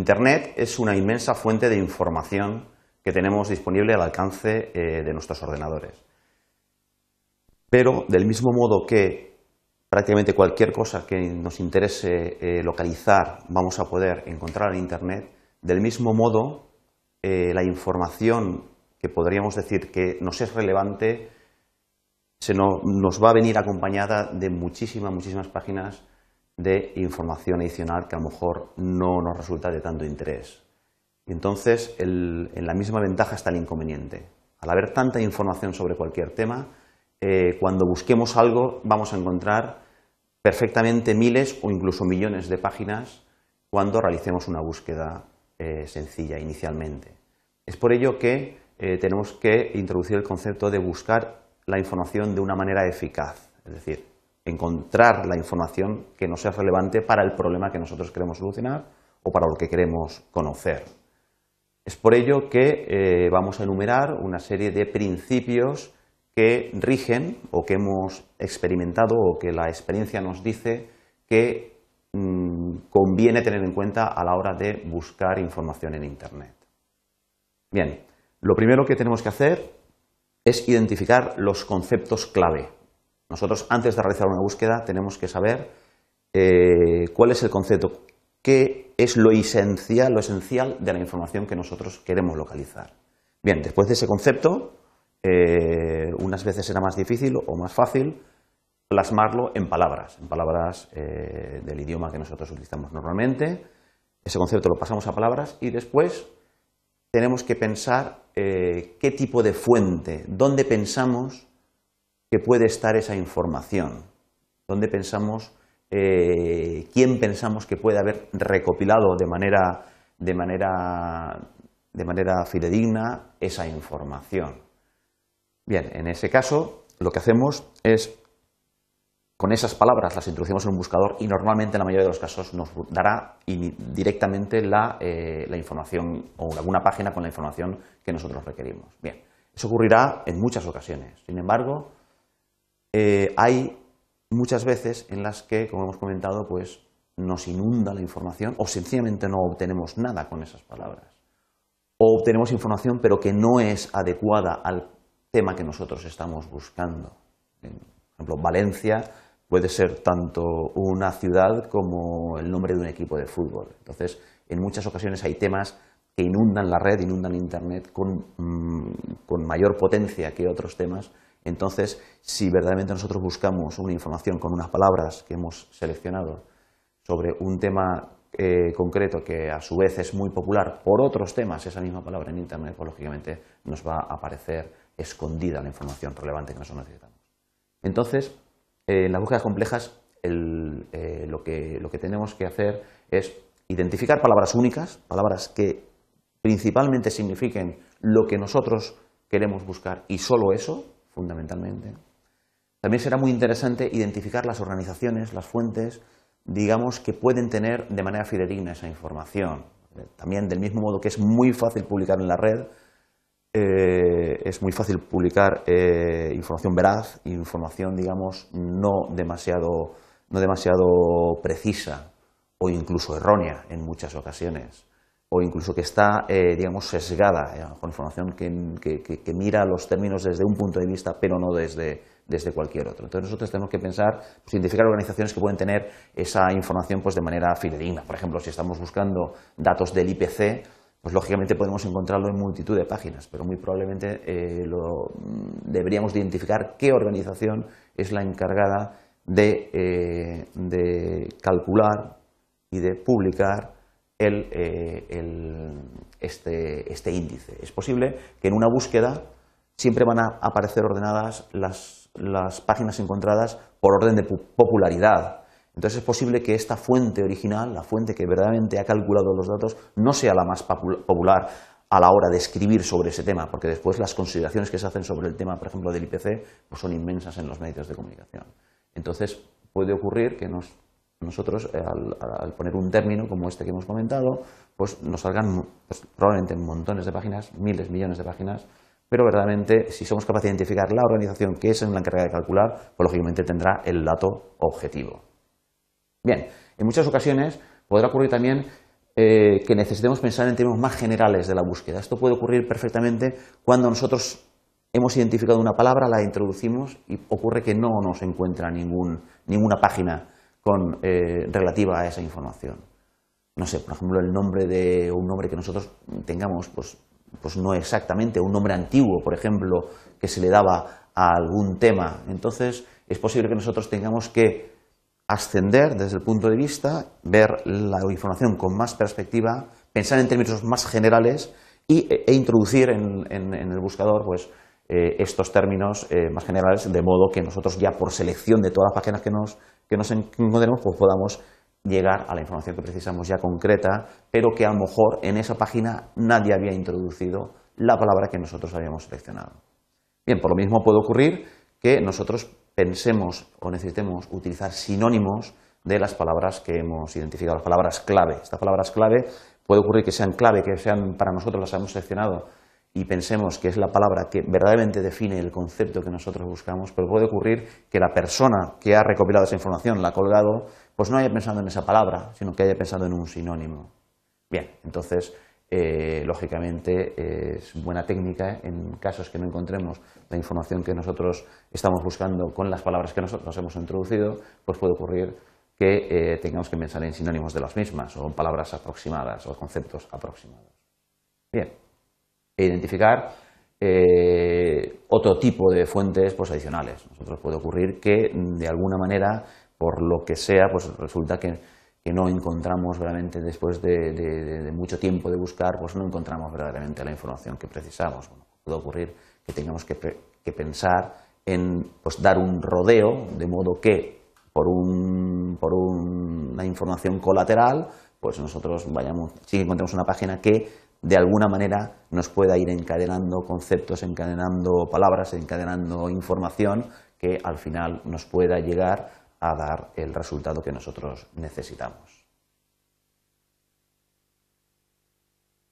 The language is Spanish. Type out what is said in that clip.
Internet es una inmensa fuente de información que tenemos disponible al alcance eh, de nuestros ordenadores. Pero del mismo modo que prácticamente cualquier cosa que nos interese eh, localizar vamos a poder encontrar en Internet, del mismo modo eh, la información que podríamos decir que nos es relevante se nos va a venir acompañada de muchísimas, muchísimas páginas de información adicional que a lo mejor no nos resulta de tanto interés. Y entonces, en la misma ventaja está el inconveniente. Al haber tanta información sobre cualquier tema, eh, cuando busquemos algo vamos a encontrar perfectamente miles o incluso millones de páginas cuando realicemos una búsqueda eh, sencilla inicialmente. Es por ello que eh, tenemos que introducir el concepto de buscar la información de una manera eficaz, es decir, encontrar la información que nos sea relevante para el problema que nosotros queremos solucionar o para lo que queremos conocer. Es por ello que vamos a enumerar una serie de principios que rigen o que hemos experimentado o que la experiencia nos dice que mm, conviene tener en cuenta a la hora de buscar información en Internet. Bien, lo primero que tenemos que hacer es identificar los conceptos clave. Nosotros antes de realizar una búsqueda tenemos que saber eh, cuál es el concepto, qué es lo esencial, lo esencial de la información que nosotros queremos localizar. Bien, después de ese concepto eh, unas veces será más difícil o más fácil plasmarlo en palabras, en palabras eh, del idioma que nosotros utilizamos normalmente. Ese concepto lo pasamos a palabras y después tenemos que pensar qué tipo de fuente, dónde pensamos que puede estar esa información, dónde pensamos, quién pensamos que puede haber recopilado de manera, de manera, de manera fidedigna esa información. Bien, en ese caso lo que hacemos es con esas palabras las introducimos en un buscador y normalmente en la mayoría de los casos nos dará directamente la, eh, información o alguna página con la información que nosotros requerimos. Bien, eso ocurrirá en muchas ocasiones. Sin embargo, eh, hay muchas veces en las que, como hemos comentado, pues nos inunda la información o sencillamente no obtenemos nada con esas palabras. O obtenemos información pero que no es adecuada al tema que nosotros estamos buscando. Por ejemplo, Valencia puede ser tanto una ciudad como el nombre de un equipo de fútbol. Entonces, en muchas ocasiones hay temas que inundan la red, inundan Internet con, mm, con mayor potencia que otros temas. Entonces, si verdaderamente nosotros buscamos una información con unas palabras que hemos seleccionado sobre un tema eh, concreto que a su vez es muy popular por otros temas, esa misma palabra en Internet, pues lógicamente nos va a aparecer escondida la información relevante que nosotros necesitamos. Entonces, eh, en las búsquedas complejas eh, lo, que, lo que tenemos que hacer es identificar palabras únicas, palabras que principalmente signifiquen lo que nosotros queremos buscar y solo eso, fundamentalmente. También será muy interesante identificar las organizaciones, las fuentes, digamos, que pueden tener de manera fidedigna esa información. También, del mismo modo que es muy fácil publicar en la red, eh, es muy fácil publicar eh, información veraz, información, digamos, no demasiado, no demasiado precisa o incluso errónea en muchas ocasiones, o incluso que está, eh, digamos, sesgada, con información que, mira los términos desde un punto de vista, pero no desde, desde cualquier otro. Entonces nosotros tenemos que pensar, pues, identificar organizaciones que pueden tener esa información pues, de manera fidedigna. Por ejemplo, si estamos buscando datos del IPC, pues lógicamente podemos encontrarlo en multitud de páginas, pero muy probablemente eh, mm, deberíamos identificar qué organización es la encargada de, eh, calcular y de publicar eh, este, este, índice. Es posible que en una búsqueda siempre van a aparecer ordenadas las páginas encontradas por orden de popularidad, entonces es posible que esta fuente original, la fuente que verdaderamente ha calculado los datos, no sea la más popular a la hora de escribir sobre ese tema, porque después las consideraciones que se hacen sobre el tema, por ejemplo, del IPC, pues son inmensas en los medios de comunicación. Entonces puede ocurrir que nosotros, eh, al, poner un término como este que hemos comentado, pues nos salgan pues, probablemente montones de páginas, miles, millones de páginas, pero verdaderamente si somos capaces de identificar la organización que es en la encargada de calcular, pues lógicamente tendrá el dato objetivo. Bien, en muchas ocasiones podrá ocurrir también eh, que necesitemos pensar en términos más generales de la búsqueda. Esto puede ocurrir perfectamente cuando nosotros hemos identificado una palabra, la introducimos y ocurre que no nos encuentra ninguna página eh, relativa a esa información. No sé, por ejemplo, el nombre de un nombre que nosotros tengamos, pues, pues no exactamente, un nombre antiguo, por ejemplo, que se le daba a algún tema. Entonces, es posible que nosotros tengamos que ascender desde el punto de vista, ver la información con más perspectiva, pensar en términos más generales y, e, introducir en, el buscador pues, eh, estos términos eh, más generales, de modo que nosotros ya por selección de todas las páginas que nos, que nos encontremos, pues podamos llegar a la información que precisamos ya concreta, pero que a lo mejor en esa página nadie había introducido la palabra que nosotros habíamos seleccionado. Bien, por lo mismo puede ocurrir que nosotros pensemos o necesitemos utilizar sinónimos de las palabras que hemos identificado, las palabras clave. Estas palabras clave puede ocurrir que sean clave, que sean para nosotros las hemos seleccionado y pensemos que es la palabra que verdaderamente define el concepto que nosotros buscamos, pero puede ocurrir que la persona que ha recopilado esa información, la ha colgado, pues no haya pensado en esa palabra, sino que haya pensado en un sinónimo. Bien, entonces eh, lógicamente es buena técnica en casos que no encontremos la información que nosotros estamos buscando con las palabras que nosotros hemos introducido, pues puede ocurrir que eh, tengamos que pensar en sinónimos de las mismas o en palabras aproximadas o conceptos aproximados. Bien, e identificar eh, otro tipo de fuentes pues, adicionales. Nosotros puede ocurrir que de alguna manera, por lo que sea, pues resulta que no encontramos realmente después de, mucho tiempo de buscar, pues no encontramos verdaderamente la información que precisamos. puede ocurrir que tengamos que, pensar en pues, dar un rodeo, de modo que por, un, una información colateral, pues nosotros vayamos, sí que encontremos una página que de alguna manera nos pueda ir encadenando conceptos, encadenando palabras, encadenando información que al final nos pueda llegar a dar el resultado que nosotros necesitamos.